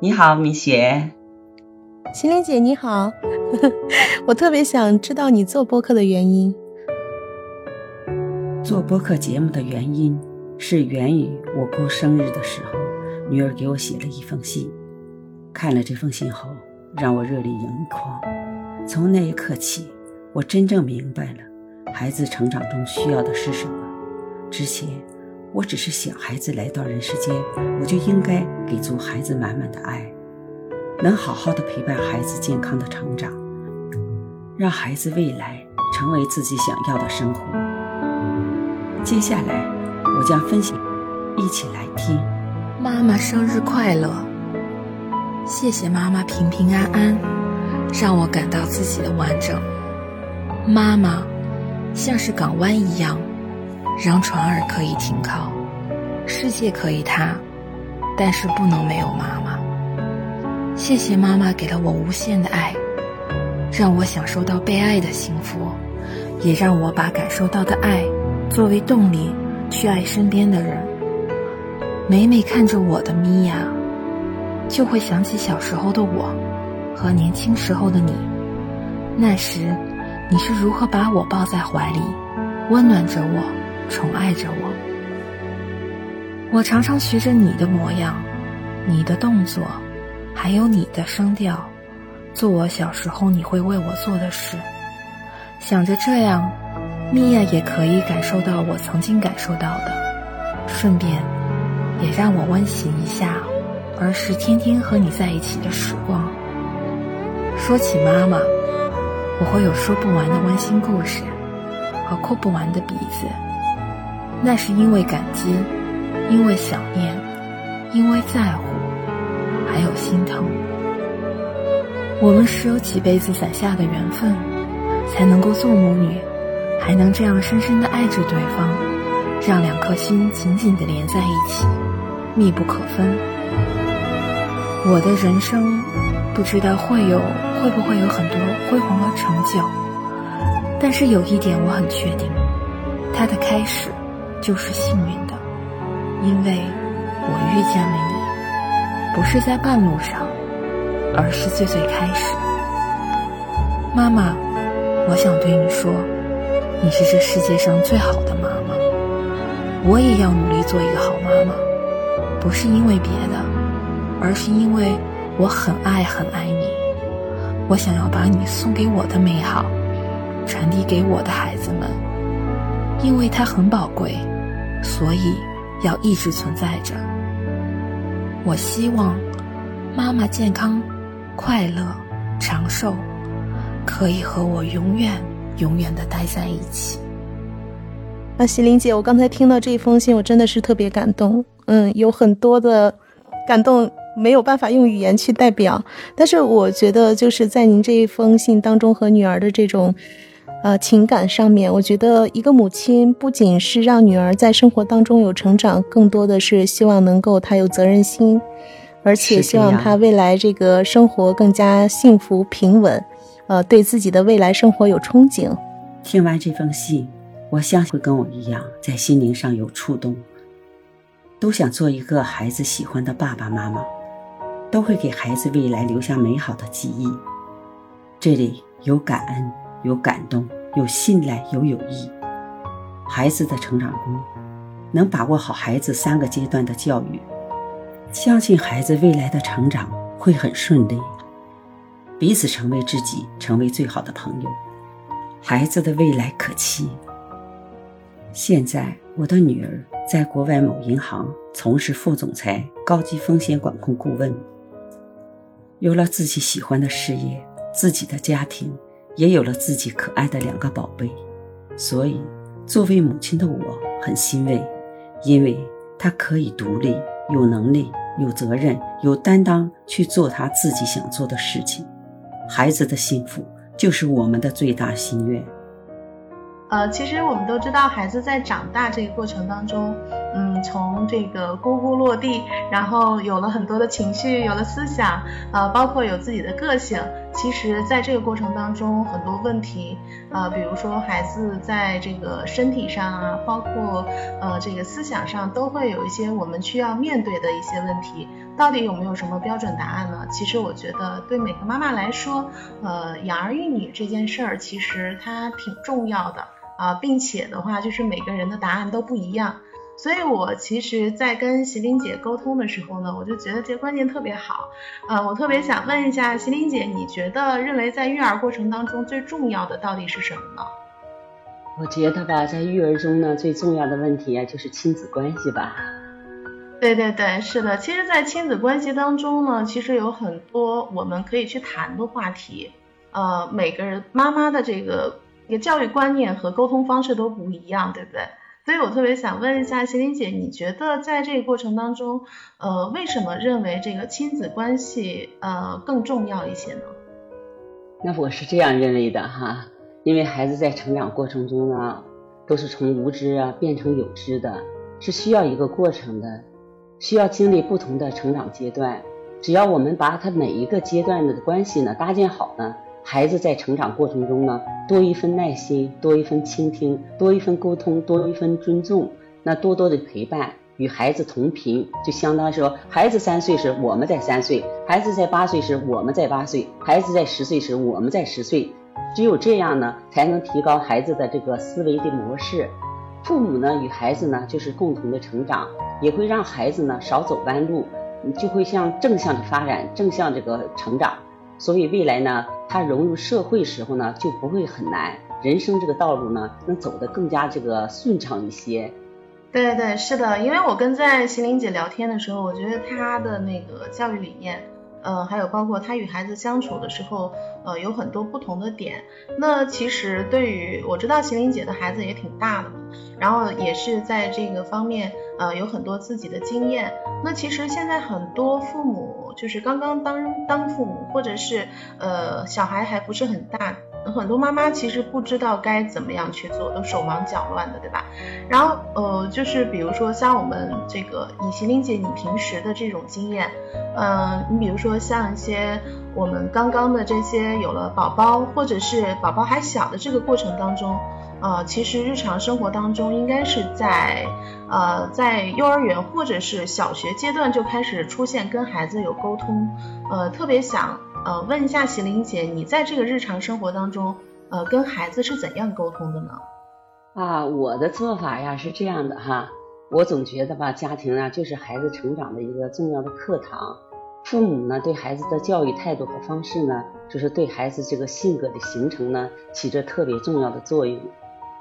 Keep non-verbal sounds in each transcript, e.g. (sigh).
你好，米雪。心灵姐你好，(laughs) 我特别想知道你做播客的原因。做播客节目的原因是源于我过生日的时候，女儿给我写了一封信。看了这封信后，让我热泪盈眶。从那一刻起，我真正明白了孩子成长中需要的是什么。之前，我只是想孩子来到人世间，我就应该给足孩子满满的爱。能好好的陪伴孩子健康的成长，让孩子未来成为自己想要的生活。接下来，我将分享，一起来听。妈妈生日快乐！谢谢妈妈平平安安，让我感到自己的完整。妈妈像是港湾一样，让船儿可以停靠，世界可以塌，但是不能没有妈妈。谢谢妈妈给了我无限的爱，让我享受到被爱的幸福，也让我把感受到的爱作为动力去爱身边的人。每每看着我的米娅，就会想起小时候的我和年轻时候的你。那时，你是如何把我抱在怀里，温暖着我，宠爱着我。我常常学着你的模样，你的动作。还有你的声调，做我小时候你会为我做的事。想着这样，米娅也可以感受到我曾经感受到的，顺便也让我温习一下儿时天天和你在一起的时光。说起妈妈，我会有说不完的温馨故事和哭不完的鼻子。那是因为感激，因为想念，因为在乎。还有心疼，我们是有几辈子攒下的缘分，才能够做母女，还能这样深深的爱着对方，让两颗心紧紧的连在一起，密不可分。我的人生，不知道会有会不会有很多辉煌和成就，但是有一点我很确定，它的开始就是幸运的，因为我遇见了你。不是在半路上，而是最最开始。妈妈，我想对你说，你是这世界上最好的妈妈。我也要努力做一个好妈妈，不是因为别的，而是因为我很爱很爱你。我想要把你送给我的美好，传递给我的孩子们，因为它很宝贵，所以要一直存在着。我希望妈妈健康、快乐、长寿，可以和我永远、永远的待在一起。啊，喜玲姐，我刚才听到这一封信，我真的是特别感动。嗯，有很多的感动没有办法用语言去代表，但是我觉得就是在您这一封信当中和女儿的这种。呃，情感上面，我觉得一个母亲不仅是让女儿在生活当中有成长，更多的是希望能够她有责任心，而且希望她未来这个生活更加幸福平稳，呃，对自己的未来生活有憧憬。听完这封信，我相信会跟我一样在心灵上有触动，都想做一个孩子喜欢的爸爸妈妈，都会给孩子未来留下美好的记忆。这里有感恩。有感动，有信赖，有友谊。孩子的成长中，能把握好孩子三个阶段的教育，相信孩子未来的成长会很顺利。彼此成为知己，成为最好的朋友，孩子的未来可期。现在，我的女儿在国外某银行从事副总裁、高级风险管控顾问，有了自己喜欢的事业，自己的家庭。也有了自己可爱的两个宝贝，所以作为母亲的我很欣慰，因为她可以独立、有能力、有责任、有担当去做她自己想做的事情。孩子的幸福就是我们的最大心愿。呃，其实我们都知道，孩子在长大这个过程当中，嗯，从这个咕咕落地，然后有了很多的情绪，有了思想，呃，包括有自己的个性。其实，在这个过程当中，很多问题，呃，比如说孩子在这个身体上啊，包括呃这个思想上，都会有一些我们需要面对的一些问题。到底有没有什么标准答案呢？其实我觉得，对每个妈妈来说，呃，养儿育女这件事儿，其实它挺重要的啊，并且的话，就是每个人的答案都不一样。所以，我其实，在跟席琳姐沟通的时候呢，我就觉得这个观念特别好。呃，我特别想问一下席琳姐，你觉得认为在育儿过程当中最重要的到底是什么呢？我觉得吧，在育儿中呢，最重要的问题啊，就是亲子关系吧。对对对，是的。其实，在亲子关系当中呢，其实有很多我们可以去谈的话题。呃，每个人妈妈的这个一个教育观念和沟通方式都不一样，对不对？所以我特别想问一下麒麟姐，你觉得在这个过程当中，呃，为什么认为这个亲子关系呃更重要一些呢？那我是这样认为的哈，因为孩子在成长过程中呢，都是从无知啊变成有知的，是需要一个过程的，需要经历不同的成长阶段。只要我们把他每一个阶段的关系呢搭建好呢。孩子在成长过程中呢，多一份耐心，多一份倾听，多一份沟通，多一份尊重，那多多的陪伴，与孩子同频，就相当于说，孩子三岁时我们在三岁，孩子在八岁时我们在八岁，孩子在十岁时我们在十岁，只有这样呢，才能提高孩子的这个思维的模式。父母呢与孩子呢就是共同的成长，也会让孩子呢少走弯路，就会向正向的发展，正向这个成长。所以未来呢，他融入社会时候呢，就不会很难，人生这个道路呢，能走得更加这个顺畅一些。对对是的，因为我跟在席琳姐聊天的时候，我觉得她的那个教育理念，呃，还有包括她与孩子相处的时候，呃，有很多不同的点。那其实对于我知道席琳姐的孩子也挺大的，然后也是在这个方面，呃，有很多自己的经验。那其实现在很多父母就是刚刚当当父母，或者是呃小孩还不是很大，很多妈妈其实不知道该怎么样去做，都手忙脚乱的，对吧？然后呃就是比如说像我们这个以席玲姐你平时的这种经验，嗯，你比如说像一些我们刚刚的这些有了宝宝，或者是宝宝还小的这个过程当中。呃，其实日常生活当中，应该是在呃在幼儿园或者是小学阶段就开始出现跟孩子有沟通。呃，特别想呃问一下喜玲姐，你在这个日常生活当中，呃跟孩子是怎样沟通的呢？啊，我的做法呀是这样的哈，我总觉得吧，家庭啊就是孩子成长的一个重要的课堂，父母呢对孩子的教育态度和方式呢，就是对孩子这个性格的形成呢起着特别重要的作用。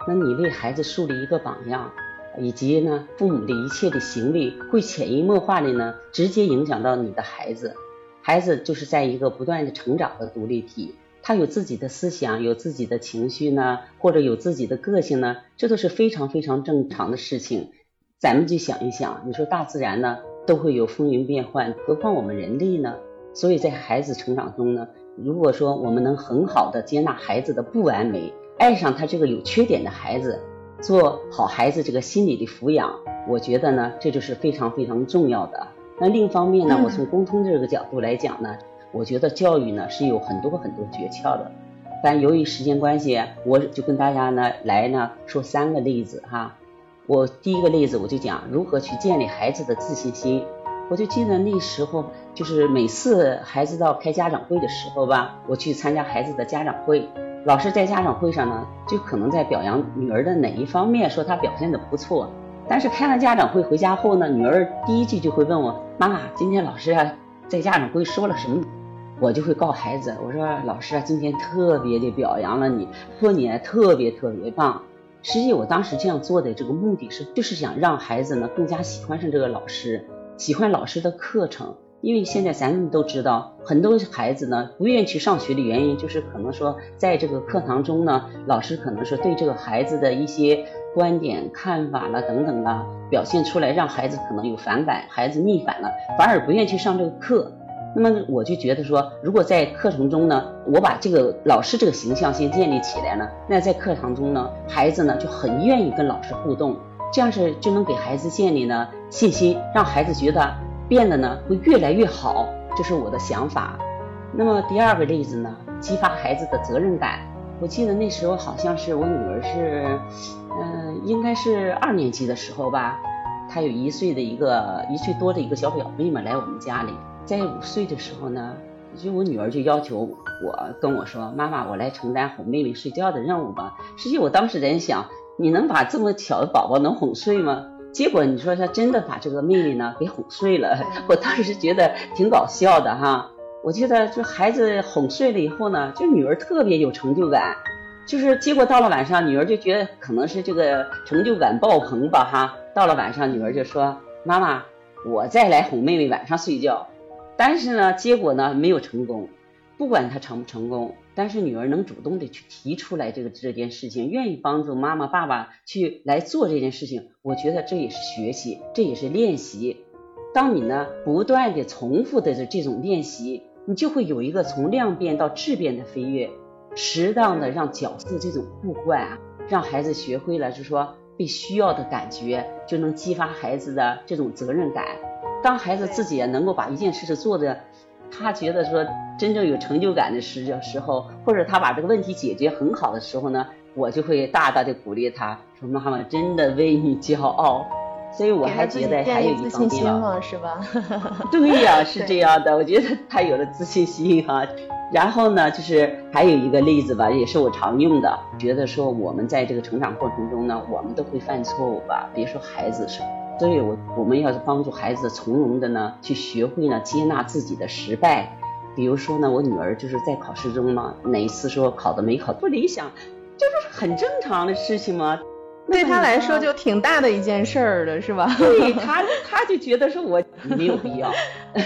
那你为孩子树立一个榜样，以及呢，父母的一切的行为会潜移默化的呢，直接影响到你的孩子。孩子就是在一个不断的成长的独立体，他有自己的思想，有自己的情绪呢，或者有自己的个性呢，这都是非常非常正常的事情。咱们就想一想，你说大自然呢都会有风云变幻，何况我们人类呢？所以在孩子成长中呢，如果说我们能很好的接纳孩子的不完美。爱上他这个有缺点的孩子，做好孩子这个心理的抚养，我觉得呢，这就是非常非常重要的。那另一方面呢，我从沟通这个角度来讲呢，我觉得教育呢是有很多很多诀窍的。但由于时间关系，我就跟大家呢来呢说三个例子哈。我第一个例子我就讲如何去建立孩子的自信心。我就记得那时候，就是每次孩子到开家长会的时候吧，我去参加孩子的家长会。老师在家长会上呢，就可能在表扬女儿的哪一方面，说她表现的不错。但是开完家长会回家后呢，女儿第一句就会问我：“妈妈，今天老师啊在家长会说了什么？”我就会告孩子：“我说老师啊今天特别的表扬了你，说你特别特别棒。”实际我当时这样做的这个目的是，就是想让孩子呢更加喜欢上这个老师，喜欢老师的课程。因为现在咱们都知道，很多孩子呢不愿意去上学的原因，就是可能说在这个课堂中呢，老师可能是对这个孩子的一些观点、看法了等等啊，表现出来，让孩子可能有反感，孩子逆反了，反而不愿意去上这个课。那么我就觉得说，如果在课程中呢，我把这个老师这个形象先建立起来了，那在课堂中呢，孩子呢就很愿意跟老师互动。这样是就能给孩子建立呢信心，让孩子觉得变得呢会越来越好，这是我的想法。那么第二个例子呢，激发孩子的责任感。我记得那时候好像是我女儿是，嗯，应该是二年级的时候吧，她有一岁的一个一岁多的一个小表妹嘛来我们家里，在五岁的时候呢，就我女儿就要求我跟我说：“妈妈，我来承担哄妹妹睡觉的任务吧。”实际我当时在想，你能把这么小的宝宝能哄睡吗？结果你说他真的把这个妹妹呢给哄睡了，(laughs) 我当时觉得挺搞笑的哈。我觉得就孩子哄睡了以后呢，就女儿特别有成就感，就是结果到了晚上，女儿就觉得可能是这个成就感爆棚吧哈。到了晚上，女儿就说：“妈妈，我再来哄妹妹晚上睡觉。”但是呢，结果呢没有成功。不管他成不成功，但是女儿能主动的去提出来这个这件事情，愿意帮助妈妈爸爸去来做这件事情，我觉得这也是学习，这也是练习。当你呢不断的重复的这种练习。你就会有一个从量变到质变的飞跃，适当的让角色这种互换啊，让孩子学会了，就是说被需要的感觉，就能激发孩子的这种责任感。当孩子自己能够把一件事情做的，他觉得说真正有成就感的时时候，或者他把这个问题解决很好的时候呢，我就会大大的鼓励他说：“妈妈真的为你骄傲。”所以我还觉得还有一方面了，是吧？(laughs) (laughs) 对呀，是这样的。我觉得他有了自信心哈。然后呢，就是还有一个例子吧，也是我常用的。觉得说我们在这个成长过程中呢，我们都会犯错误吧。别说孩子是，所以我我们要是帮助孩子从容的呢，去学会呢接纳自己的失败。比如说呢，我女儿就是在考试中嘛，哪一次说考的没考不理想，这不是很正常的事情吗？对他来说就挺大的一件事儿的是吧？(laughs) 对他，他就觉得说我没有必要，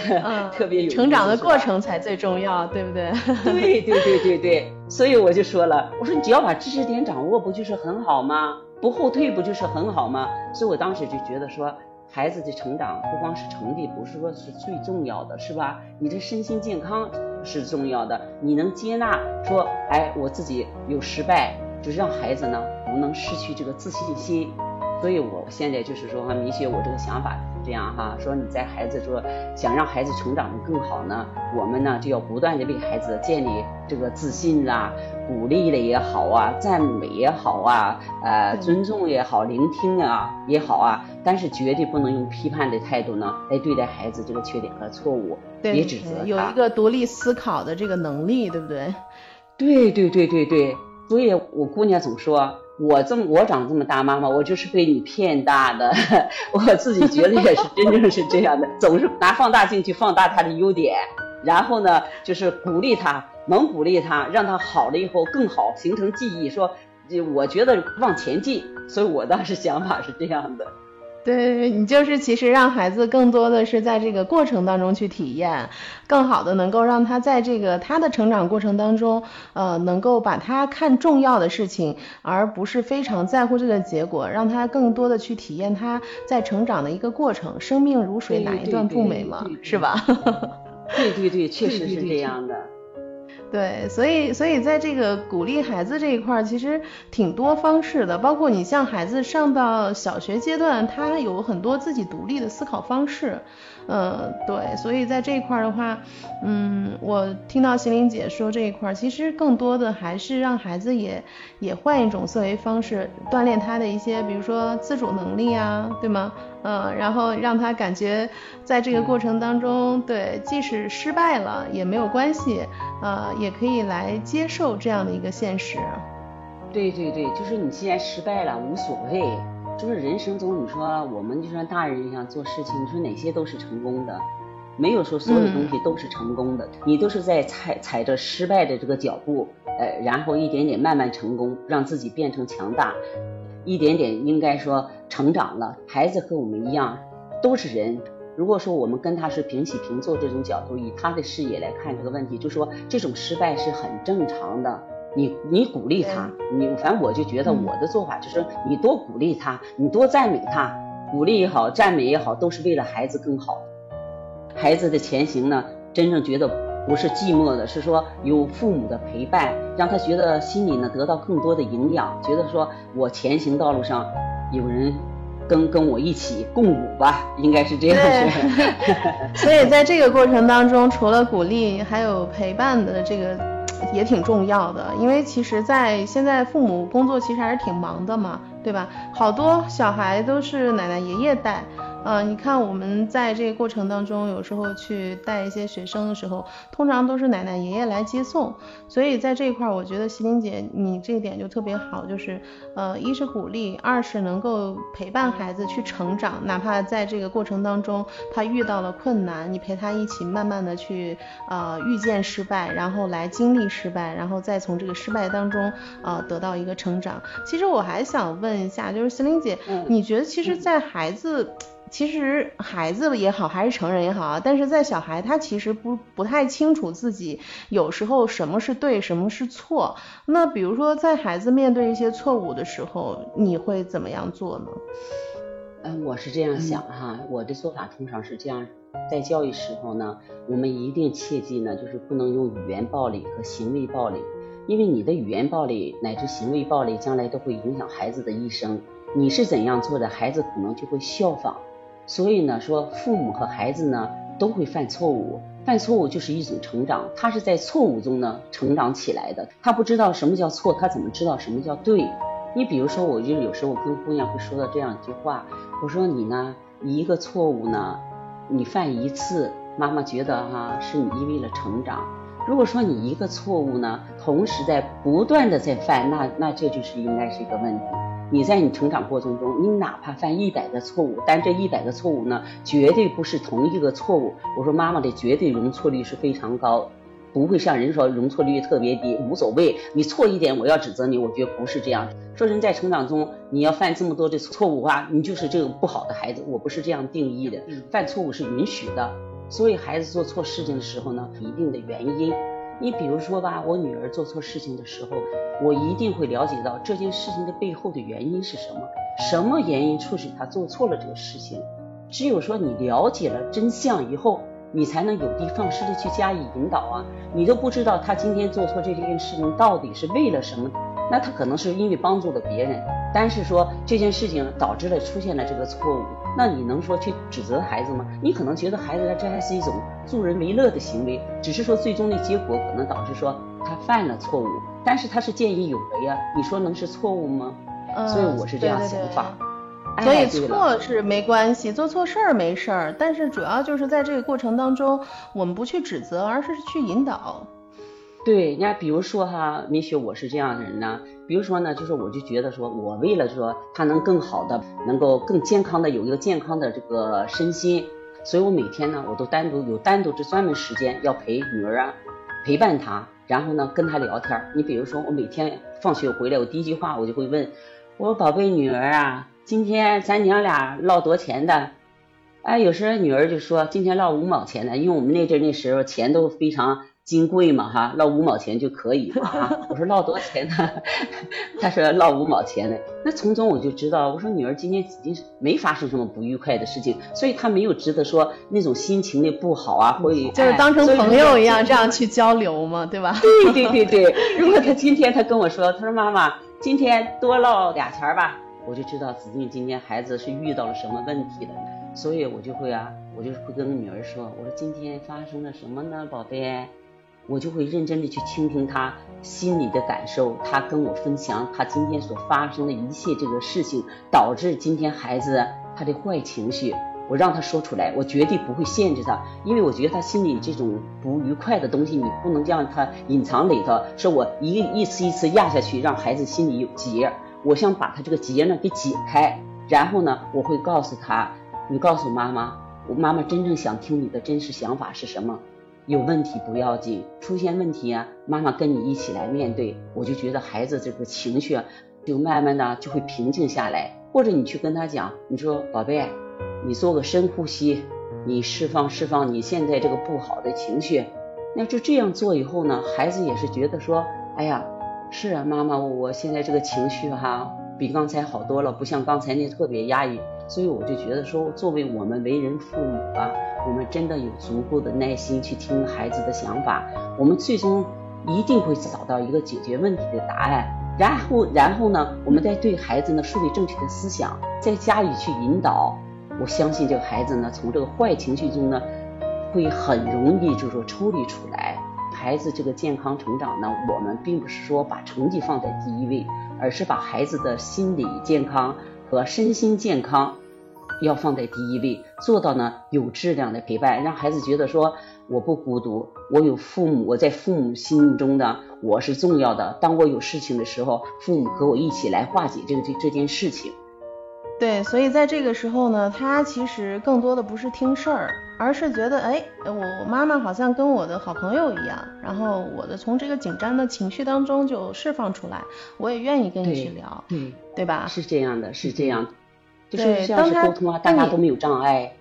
(laughs) 特别有成长的过程才最重要，对不对？(laughs) 对对对对对，所以我就说了，我说你只要把知识点掌握，不就是很好吗？不后退不就是很好吗？所以我当时就觉得说，孩子的成长不光是成绩，不是说是最重要的，是吧？你的身心健康是重要的，你能接纳说，哎，我自己有失败。就是让孩子呢不能失去这个自信心，所以我现在就是说哈，明确，我这个想法这样哈，说你在孩子说想让孩子成长的更好呢，我们呢就要不断的为孩子建立这个自信啦，鼓励的也好啊，赞美也好啊，呃，尊重也好，聆听啊也好啊，但是绝对不能用批判的态度呢来对待孩子这个缺点和错误，别指责他，有一个独立思考的这个能力，对不对？对对对对对。所以，我姑娘总说，我这么我长这么大，妈妈，我就是被你骗大的。(laughs) 我自己觉得也是，真正是这样的，总是拿放大镜去放大他的优点，然后呢，就是鼓励他，猛鼓励他，让他好了以后更好，形成记忆。说，我觉得往前进。所以我当时想法是这样的。对你就是其实让孩子更多的是在这个过程当中去体验，更好的能够让他在这个他的成长过程当中，呃，能够把他看重要的事情，而不是非常在乎这个结果，让他更多的去体验他在成长的一个过程。生命如水，哪一段不美嘛？是吧？(laughs) 对对对，确实是这样的。对，所以所以在这个鼓励孩子这一块儿，其实挺多方式的，包括你像孩子上到小学阶段，他有很多自己独立的思考方式。嗯，对，所以在这一块儿的话，嗯，我听到心灵姐说这一块儿，其实更多的还是让孩子也也换一种思维方式，锻炼他的一些，比如说自主能力啊，对吗？嗯，然后让他感觉在这个过程当中，对，即使失败了也没有关系，呃，也可以来接受这样的一个现实。对对对，就是你既然失败了无所谓。就是人生中，你说我们就算大人一样做事情，你说哪些都是成功的，没有说所有东西都是成功的，你都是在踩踩着失败的这个脚步，呃，然后一点点慢慢成功，让自己变成强大，一点点应该说成长了。孩子和我们一样，都是人。如果说我们跟他是平起平坐这种角度，以他的视野来看这个问题，就说这种失败是很正常的。你你鼓励他，你反正我就觉得我的做法就是你多鼓励他，你多赞美他，鼓励也好，赞美也好，都是为了孩子更好。孩子的前行呢，真正觉得不是寂寞的，是说有父母的陪伴，让他觉得心里呢得到更多的营养，觉得说我前行道路上有人跟跟我一起共舞吧，应该是这样。(laughs) 所以在这个过程当中，除了鼓励，还有陪伴的这个 (tsk) 也挺重要的。因为其实，在现在父母工作其实还是挺忙的嘛，对吧？好多小孩都是奶奶爷爷带。呃，你看我们在这个过程当中，有时候去带一些学生的时候，通常都是奶奶爷爷来接送。所以在这一块，我觉得席琳姐你这一点就特别好，就是呃，一是鼓励，二是能够陪伴孩子去成长，哪怕在这个过程当中他遇到了困难，你陪他一起慢慢的去呃遇见失败，然后来经历失败，然后再从这个失败当中呃得到一个成长。其实我还想问一下，就是席琳姐，你觉得其实，在孩子其实孩子也好，还是成人也好啊，但是在小孩他其实不不太清楚自己有时候什么是对，什么是错。那比如说在孩子面对一些错误的时候，你会怎么样做呢？嗯，我是这样想哈，我的做法通常是这样，在教育时候呢，我们一定切记呢，就是不能用语言暴力和行为暴力，因为你的语言暴力乃至行为暴力，将来都会影响孩子的一生。你是怎样做的，孩子可能就会效仿。所以呢，说父母和孩子呢都会犯错误，犯错误就是一种成长，他是在错误中呢成长起来的。他不知道什么叫错，他怎么知道什么叫对？你比如说，我就有时候跟姑娘会说到这样一句话，我说你呢一个错误呢，你犯一次，妈妈觉得哈是你因为了成长。如果说你一个错误呢，同时在不断的在犯，那那这就是应该是一个问题。你在你成长过程中，你哪怕犯一百个错误，但这一百个错误呢，绝对不是同一个错误。我说妈妈的绝对容错率是非常高，不会像人说容错率特别低，无所谓。你错一点，我要指责你，我觉得不是这样。说人在成长中，你要犯这么多的错误啊，你就是这个不好的孩子。我不是这样定义的，犯错误是允许的。所以孩子做错事情的时候呢，一定的原因。你比如说吧，我女儿做错事情的时候，我一定会了解到这件事情的背后的原因是什么，什么原因促使她做错了这个事情。只有说你了解了真相以后，你才能有的放矢的去加以引导啊。你都不知道她今天做错这件事情到底是为了什么，那她可能是因为帮助了别人，但是说这件事情导致了出现了这个错误。那你能说去指责孩子吗？你可能觉得孩子这还是一种助人为乐的行为，只是说最终的结果可能导致说他犯了错误，但是他是见义勇为啊，你说能是错误吗？所以我是这样想法。所以错是没关系，做错事儿没事儿，但是主要就是在这个过程当中，我们不去指责，而是去引导。对，你看，比如说哈，米雪，我是这样的人呢。比如说呢，就是我就觉得说，我为了说他能更好的，能够更健康的有一个健康的这个身心，所以我每天呢，我都单独有单独的专门时间要陪女儿啊，陪伴她，然后呢跟她聊天。你比如说，我每天放学回来，我第一句话我就会问，我说宝贝女儿啊，今天咱娘俩唠多钱的？哎，有时候女儿就说今天唠五毛钱的，因为我们那阵那时候钱都非常。金贵嘛哈，捞五毛钱就可以了啊。(laughs) 我说捞多少钱呢？(laughs) 他说捞五毛钱的。那从中我就知道，我说女儿今天已经是没发生什么不愉快的事情，所以她没有值得说那种心情的不好啊，会就是当成朋友一样这样去交流嘛，对吧？(laughs) 对对对对。如果他今天他跟我说，他说妈妈今天多捞俩钱吧，我就知道子俊今天孩子是遇到了什么问题了，所以我就会啊，我就会跟女儿说，我说今天发生了什么呢，宝贝？我就会认真的去倾听他心里的感受，他跟我分享他今天所发生的一切这个事情，导致今天孩子他的坏情绪，我让他说出来，我绝对不会限制他，因为我觉得他心里这种不愉快的东西，你不能让他隐藏里头，说我一一次一次压下去，让孩子心里有结，我想把他这个结呢给解开，然后呢，我会告诉他，你告诉妈妈，我妈妈真正想听你的真实想法是什么。有问题不要紧，出现问题啊，妈妈跟你一起来面对，我就觉得孩子这个情绪就慢慢的就会平静下来。或者你去跟他讲，你说宝贝，你做个深呼吸，你释放释放你现在这个不好的情绪。那就这样做以后呢，孩子也是觉得说，哎呀，是啊，妈妈，我现在这个情绪哈比刚才好多了，不像刚才那特别压抑。所以我就觉得说，作为我们为人父母啊。我们真的有足够的耐心去听孩子的想法，我们最终一定会找到一个解决问题的答案。然后然后呢，我们再对孩子呢树立正确的思想，再加以去引导。我相信这个孩子呢，从这个坏情绪中呢，会很容易就是说抽离出来。孩子这个健康成长呢，我们并不是说把成绩放在第一位，而是把孩子的心理健康和身心健康要放在第一位，做到呢有质量的陪伴，让孩子觉得说我不孤独，我有父母，我在父母心目中的我是重要的。当我有事情的时候，父母和我一起来化解这个这这件事情。对，所以在这个时候呢，他其实更多的不是听事儿，而是觉得，哎，我妈妈好像跟我的好朋友一样，然后我的从这个紧张的情绪当中就释放出来，我也愿意跟你去聊，对，对吧？是这样的，是这样，就是这样是沟通啊，大家都没有障碍。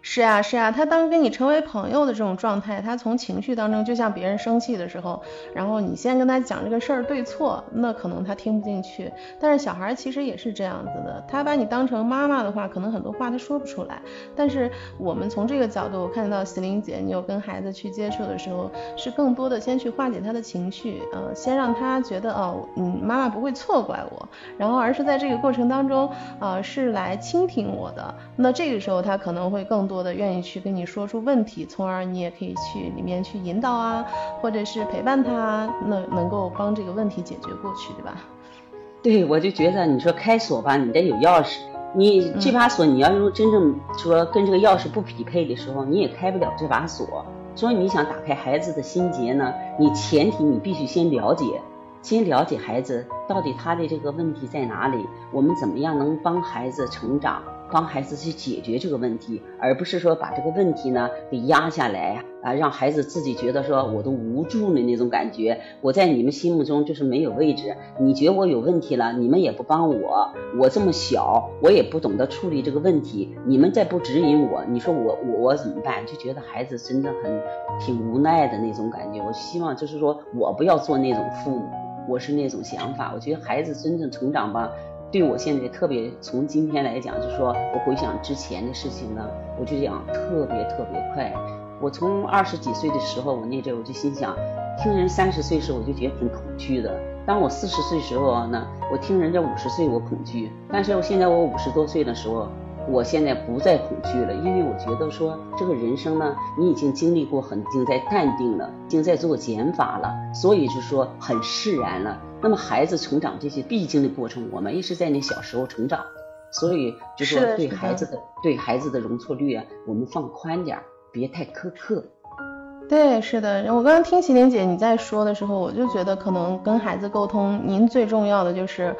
是啊是啊，他当跟你成为朋友的这种状态，他从情绪当中，就像别人生气的时候，然后你先跟他讲这个事儿对错，那可能他听不进去。但是小孩其实也是这样子的，他把你当成妈妈的话，可能很多话他说不出来。但是我们从这个角度看到喜玲姐，你有跟孩子去接触的时候，是更多的先去化解他的情绪，呃，先让他觉得哦，嗯，妈妈不会错怪我，然后而是在这个过程当中，呃，是来倾听我的。那这个时候他可能会更多。的愿意去跟你说出问题，从而你也可以去里面去引导啊，或者是陪伴他，那能够帮这个问题解决过去，对吧？对，我就觉得你说开锁吧，你得有钥匙，你这把锁你要用真正说跟这个钥匙不匹配的时候，你也开不了这把锁。所以你想打开孩子的心结呢，你前提你必须先了解，先了解孩子到底他的这个问题在哪里，我们怎么样能帮孩子成长。帮孩子去解决这个问题，而不是说把这个问题呢给压下来啊，让孩子自己觉得说我都无助的那种感觉。我在你们心目中就是没有位置，你觉得我有问题了，你们也不帮我，我这么小，我也不懂得处理这个问题，你们再不指引我，你说我我我怎么办？就觉得孩子真的很挺无奈的那种感觉。我希望就是说我不要做那种父母，我是那种想法。我觉得孩子真正成长吧。对我现在特别，从今天来讲，就是说我回想之前的事情呢，我就讲特别特别快。我从二十几岁的时候，我那阵我就心想，听人三十岁时候我就觉得挺恐惧的。当我四十岁时候呢，我听人家五十岁我恐惧。但是我现在我五十多岁的时候。我现在不再恐惧了，因为我觉得说这个人生呢，你已经经历过很，已经在淡定了，已经在做减法了，所以就说很释然了。那么孩子成长这些必经的过程，我们也是在那小时候成长，所以就说对孩子的对孩子的容错率啊，我们放宽点，别太苛刻。对，是的。我刚刚听麒麟姐你在说的时候，我就觉得可能跟孩子沟通，您最重要的就是，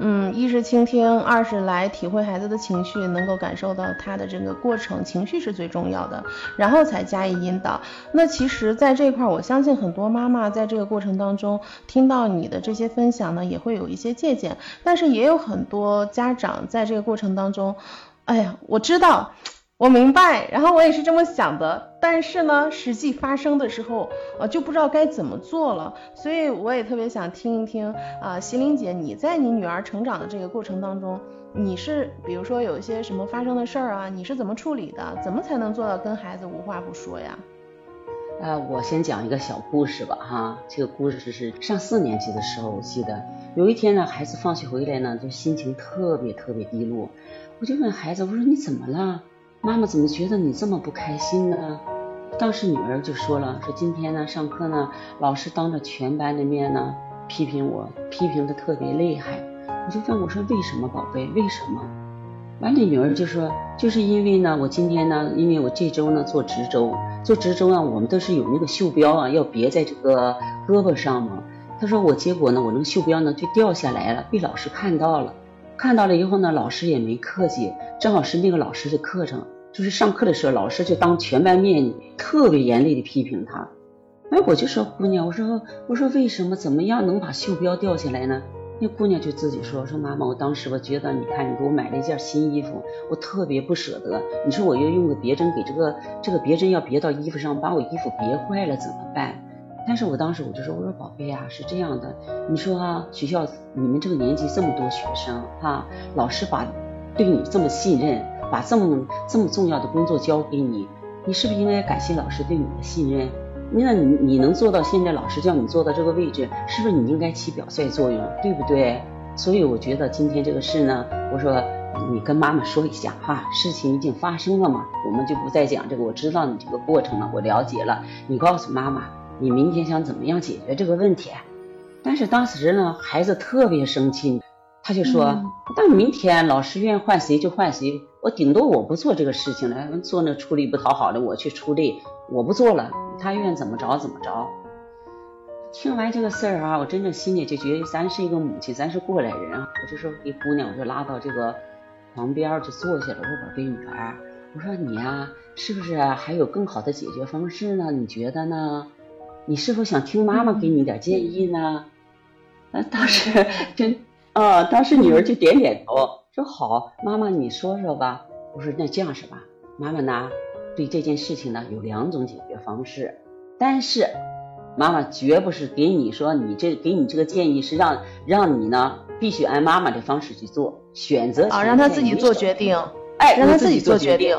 嗯，一是倾听，二是来体会孩子的情绪，能够感受到他的这个过程，情绪是最重要的，然后才加以引导。那其实，在这块，我相信很多妈妈在这个过程当中听到你的这些分享呢，也会有一些借鉴。但是也有很多家长在这个过程当中，哎呀，我知道。我明白，然后我也是这么想的，但是呢，实际发生的时候，呃，就不知道该怎么做了，所以我也特别想听一听啊，席琳姐，你在你女儿成长的这个过程当中，你是比如说有一些什么发生的事儿啊，你是怎么处理的？怎么才能做到跟孩子无话不说呀？呃，我先讲一个小故事吧，哈，这个故事是上四年级的时候，我记得有一天呢，孩子放学回来呢，就心情特别特别低落，我就问孩子，我说你怎么了？妈妈怎么觉得你这么不开心呢？当时女儿就说了，说今天呢上课呢，老师当着全班的面呢批评我，批评的特别厉害。我就问我说为什么宝贝？为什么？完了女儿就说就是因为呢，我今天呢，因为我这周呢做值周，做值周啊，我们都是有那个袖标啊，要别在这个胳膊上嘛。她说我结果呢，我那个袖标呢就掉下来了，被老师看到了。看到了以后呢，老师也没客气，正好是那个老师的课程，就是上课的时候，老师就当全班面特别严厉的批评他。哎，我就说姑娘，我说我说为什么怎么样能把袖标掉下来呢？那姑娘就自己说说妈妈，我当时我觉得你看你给我买了一件新衣服，我特别不舍得。你说我要用个别针给这个这个别针要别到衣服上，把我衣服别坏了怎么办？但是我当时我就说，我说宝贝啊，是这样的，你说啊，学校你们这个年级这么多学生哈，老师把对你这么信任，把这么这么重要的工作交给你，你是不是应该感谢老师对你的信任？那你你能做到现在老师叫你做到这个位置，是不是你应该起表率作用，对不对？所以我觉得今天这个事呢，我说你跟妈妈说一下哈，事情已经发生了嘛，我们就不再讲这个。我知道你这个过程了，我了解了。你告诉妈妈，你明天想怎么样解决这个问题？但是当时呢，孩子特别生气，他就说：“但明天老师愿意换谁就换谁，我顶多我不做这个事情了，做那出力不讨好的，我去出力，我不做了。”他愿怎么着怎么着。听完这个事儿啊，我真正心里就觉得咱是一个母亲，咱是过来人啊。我就说给姑娘，我就拉到这个旁边就坐下了。我说宝贝女儿，我说你呀，是不是还有更好的解决方式呢？你觉得呢？你是否想听妈妈给你点建议呢？那当时 (laughs) 真啊，当时女儿就点点头，说好，妈妈你说说吧。我说那这样是吧？妈妈呢？对这件事情呢，有两种解决方式，但是妈妈绝不是给你说你这给你这个建议是让让你呢必须按妈妈的方式去做选择啊，让他自己做决定，哎，让他自己做决定，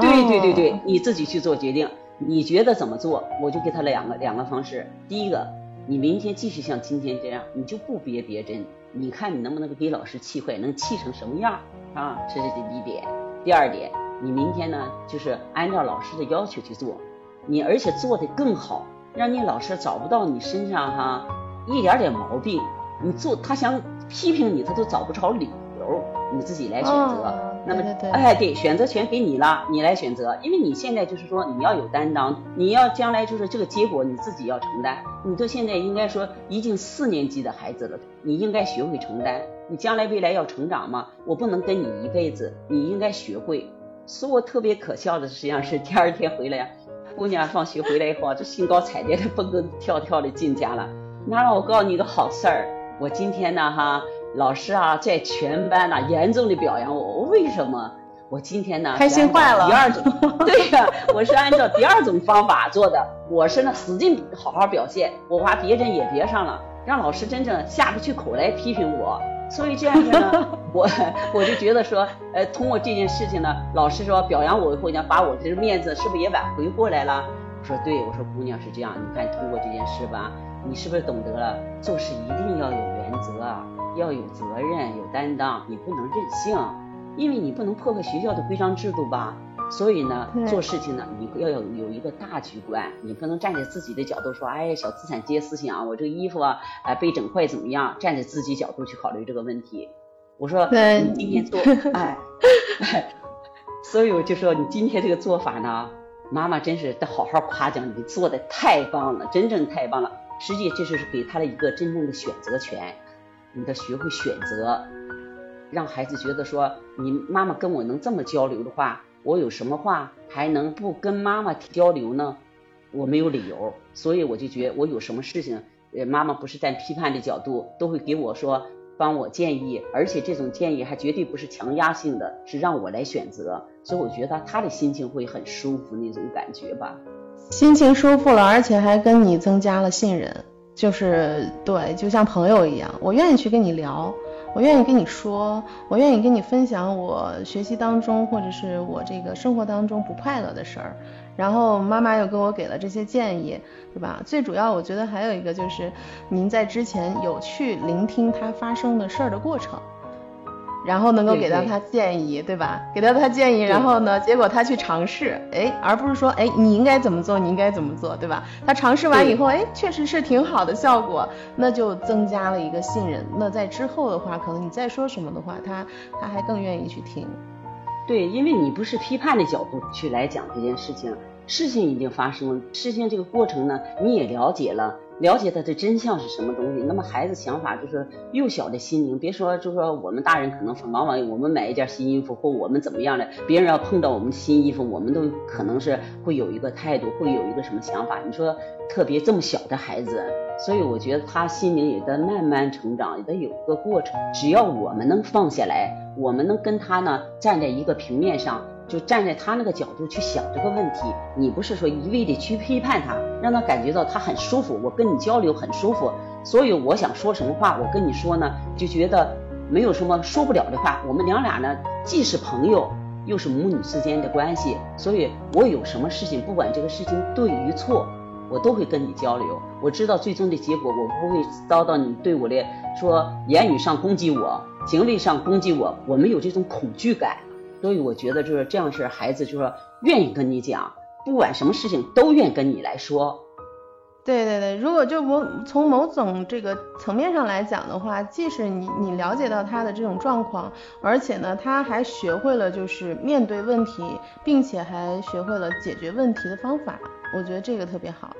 对对对对，你自己去做决定，你觉得怎么做，我就给他两个两个方式，第一个，你明天继续像今天这样，你就不憋别针，你看你能不能给老师气坏，能气成什么样啊？这是第一点，第二点。你明天呢，就是按照老师的要求去做，你而且做的更好，让你老师找不到你身上哈一点点毛病。你做他想批评你，他都找不着理由，你自己来选择。那么，哎，对，选择权给你了，你来选择。因为你现在就是说你要有担当，你要将来就是这个结果你自己要承担。你都现在应该说已经四年级的孩子了，你应该学会承担。你将来未来要成长嘛，我不能跟你一辈子，你应该学会。所以我特别可笑的，实际上是第二天回来，姑娘放学回来以后，就兴高采烈的蹦蹦跳跳的进家了。那让我告诉你个好事儿，我今天呢哈，老师啊在全班呢严重的表扬我。为什么？我今天呢开心坏了。第二种，(laughs) 对呀，我是按照第二种方法做的。我是呢使劲好好表现，我把别人也别上了，让老师真正下不去口来批评我。所以这样子呢，(laughs) 我我就觉得说，呃，通过这件事情呢，老师说表扬我以后呢，把我这个面子是不是也挽回过来了？我说对，我说姑娘是这样，你看通过这件事吧，你是不是懂得了做事一定要有原则，要有责任，有担当，你不能任性，因为你不能破坏学校的规章制度吧。所以呢，做事情呢，你要有有一个大局观，你不能站在自己的角度说，哎，小资产阶级思想，我这个衣服啊，哎，被整坏怎么样？站在自己角度去考虑这个问题。我说，你今天做，(laughs) 哎，(laughs) 所以我就说，你今天这个做法呢，妈妈真是得好好夸奖你，做的太棒了，真正太棒了。实际这就是给他的一个真正的选择权，你得学会选择，让孩子觉得说，你妈妈跟我能这么交流的话。我有什么话还能不跟妈妈交流呢？我没有理由，所以我就觉得我有什么事情，呃，妈妈不是站批判的角度，都会给我说，帮我建议，而且这种建议还绝对不是强压性的，是让我来选择，所以我觉得他的心情会很舒服那种感觉吧。心情舒服了，而且还跟你增加了信任，就是对，就像朋友一样，我愿意去跟你聊。我愿意跟你说，我愿意跟你分享我学习当中或者是我这个生活当中不快乐的事儿，然后妈妈又给我给了这些建议，对吧？最主要我觉得还有一个就是，您在之前有去聆听他发生的事儿的过程。然后能够给到他建议，对吧？给到他建议，然后呢，结果他去尝试，哎，而不是说，哎，你应该怎么做，你应该怎么做，对吧？他尝试完以后，哎，确实是挺好的效果，那就增加了一个信任。那在之后的话，可能你再说什么的话，他他还更愿意去听。对，因为你不是批判的角度去来讲这件事情，事情已经发生了，事情这个过程呢，你也了解了。了解他的真相是什么东西？那么孩子想法就是幼小的心灵，别说就说我们大人可能往往我们买一件新衣服或我们怎么样的，别人要碰到我们新衣服，我们都可能是会有一个态度，会有一个什么想法？你说特别这么小的孩子，所以我觉得他心灵也在慢慢成长，也得有一个过程。只要我们能放下来，我们能跟他呢站在一个平面上。就站在他那个角度去想这个问题，你不是说一味的去批判他，让他感觉到他很舒服，我跟你交流很舒服，所以我想说什么话，我跟你说呢，就觉得没有什么说不了的话。我们娘俩呢，既是朋友，又是母女之间的关系，所以我有什么事情，不管这个事情对与错，我都会跟你交流。我知道最终的结果，我不会遭到你对我的说言语上攻击我，行为上攻击我，我没有这种恐惧感。所以我觉得就是这样式，孩子就说愿意跟你讲，不管什么事情都愿意跟你来说。对对对，如果就某从某种这个层面上来讲的话，即使你你了解到他的这种状况，而且呢，他还学会了就是面对问题，并且还学会了解决问题的方法，我觉得这个特别好。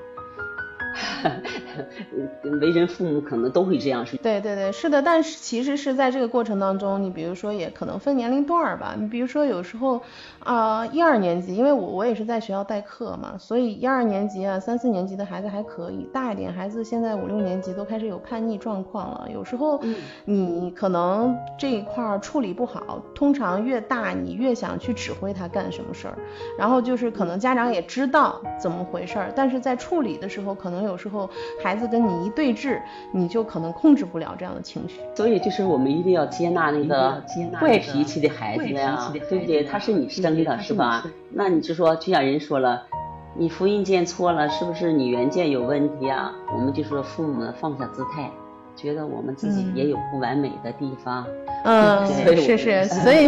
(laughs) 为人父母可能都会这样是。对对对，是的，但是其实是在这个过程当中，你比如说也可能分年龄段儿吧。你比如说有时候啊，一二年级，因为我我也是在学校代课嘛，所以一二年级啊、三四年级的孩子还可以，大一点孩子现在五六年级都开始有叛逆状况了。有时候你可能这一块处理不好，通常越大你越想去指挥他干什么事儿，然后就是可能家长也知道怎么回事儿，但是在处理的时候可能有时候。孩子跟你一对峙，你就可能控制不了这样的情绪。所以就是我们一定要接纳那个坏脾气的孩子呀，对不对？他是你生的，是吧？那你就说，就像人说了，你复印件错了，是不是你原件有问题啊？我们就说父母放下姿态，觉得我们自己也有不完美的地方。嗯，是是，所以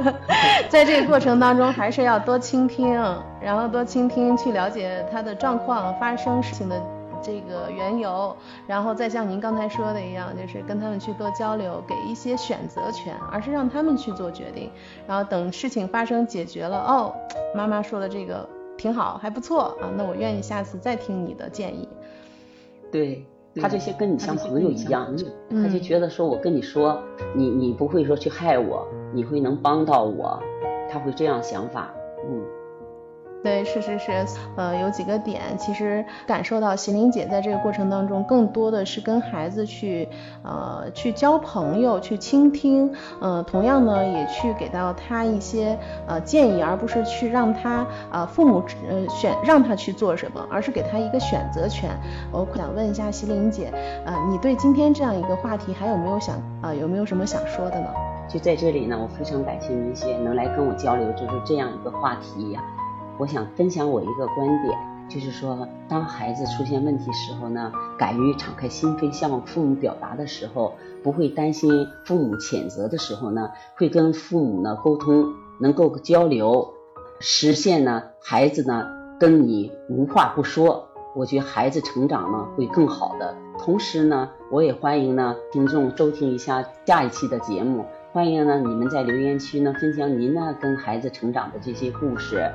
(laughs) 在这个过程当中，还是要多倾听，然后多倾听，去了解他的状况、发生事情的。这个缘由，然后再像您刚才说的一样，就是跟他们去多交流，给一些选择权，而是让他们去做决定。然后等事情发生解决了，哦，妈妈说的这个挺好，还不错啊，那我愿意下次再听你的建议。对他这些跟你像朋友一样，他就觉得说我跟你说，你你不会说去害我，你会能帮到我，他会这样想法，嗯。对，是是是，呃，有几个点，其实感受到席琳姐在这个过程当中，更多的是跟孩子去，呃，去交朋友，去倾听，呃，同样呢，也去给到他一些呃建议，而不是去让他呃父母呃选让他去做什么，而是给他一个选择权。我想问一下席琳姐，呃，你对今天这样一个话题还有没有想啊有没有什么想说的呢？就在这里呢，我非常感谢一些能来跟我交流，就是这样一个话题呀。我想分享我一个观点，就是说，当孩子出现问题时候呢，敢于敞开心扉向父母表达的时候，不会担心父母谴责的时候呢，会跟父母呢沟通，能够交流，实现呢孩子呢跟你无话不说。我觉得孩子成长呢会更好的。同时呢，我也欢迎呢听众收听一下下一期的节目，欢迎呢你们在留言区呢分享您呢跟孩子成长的这些故事。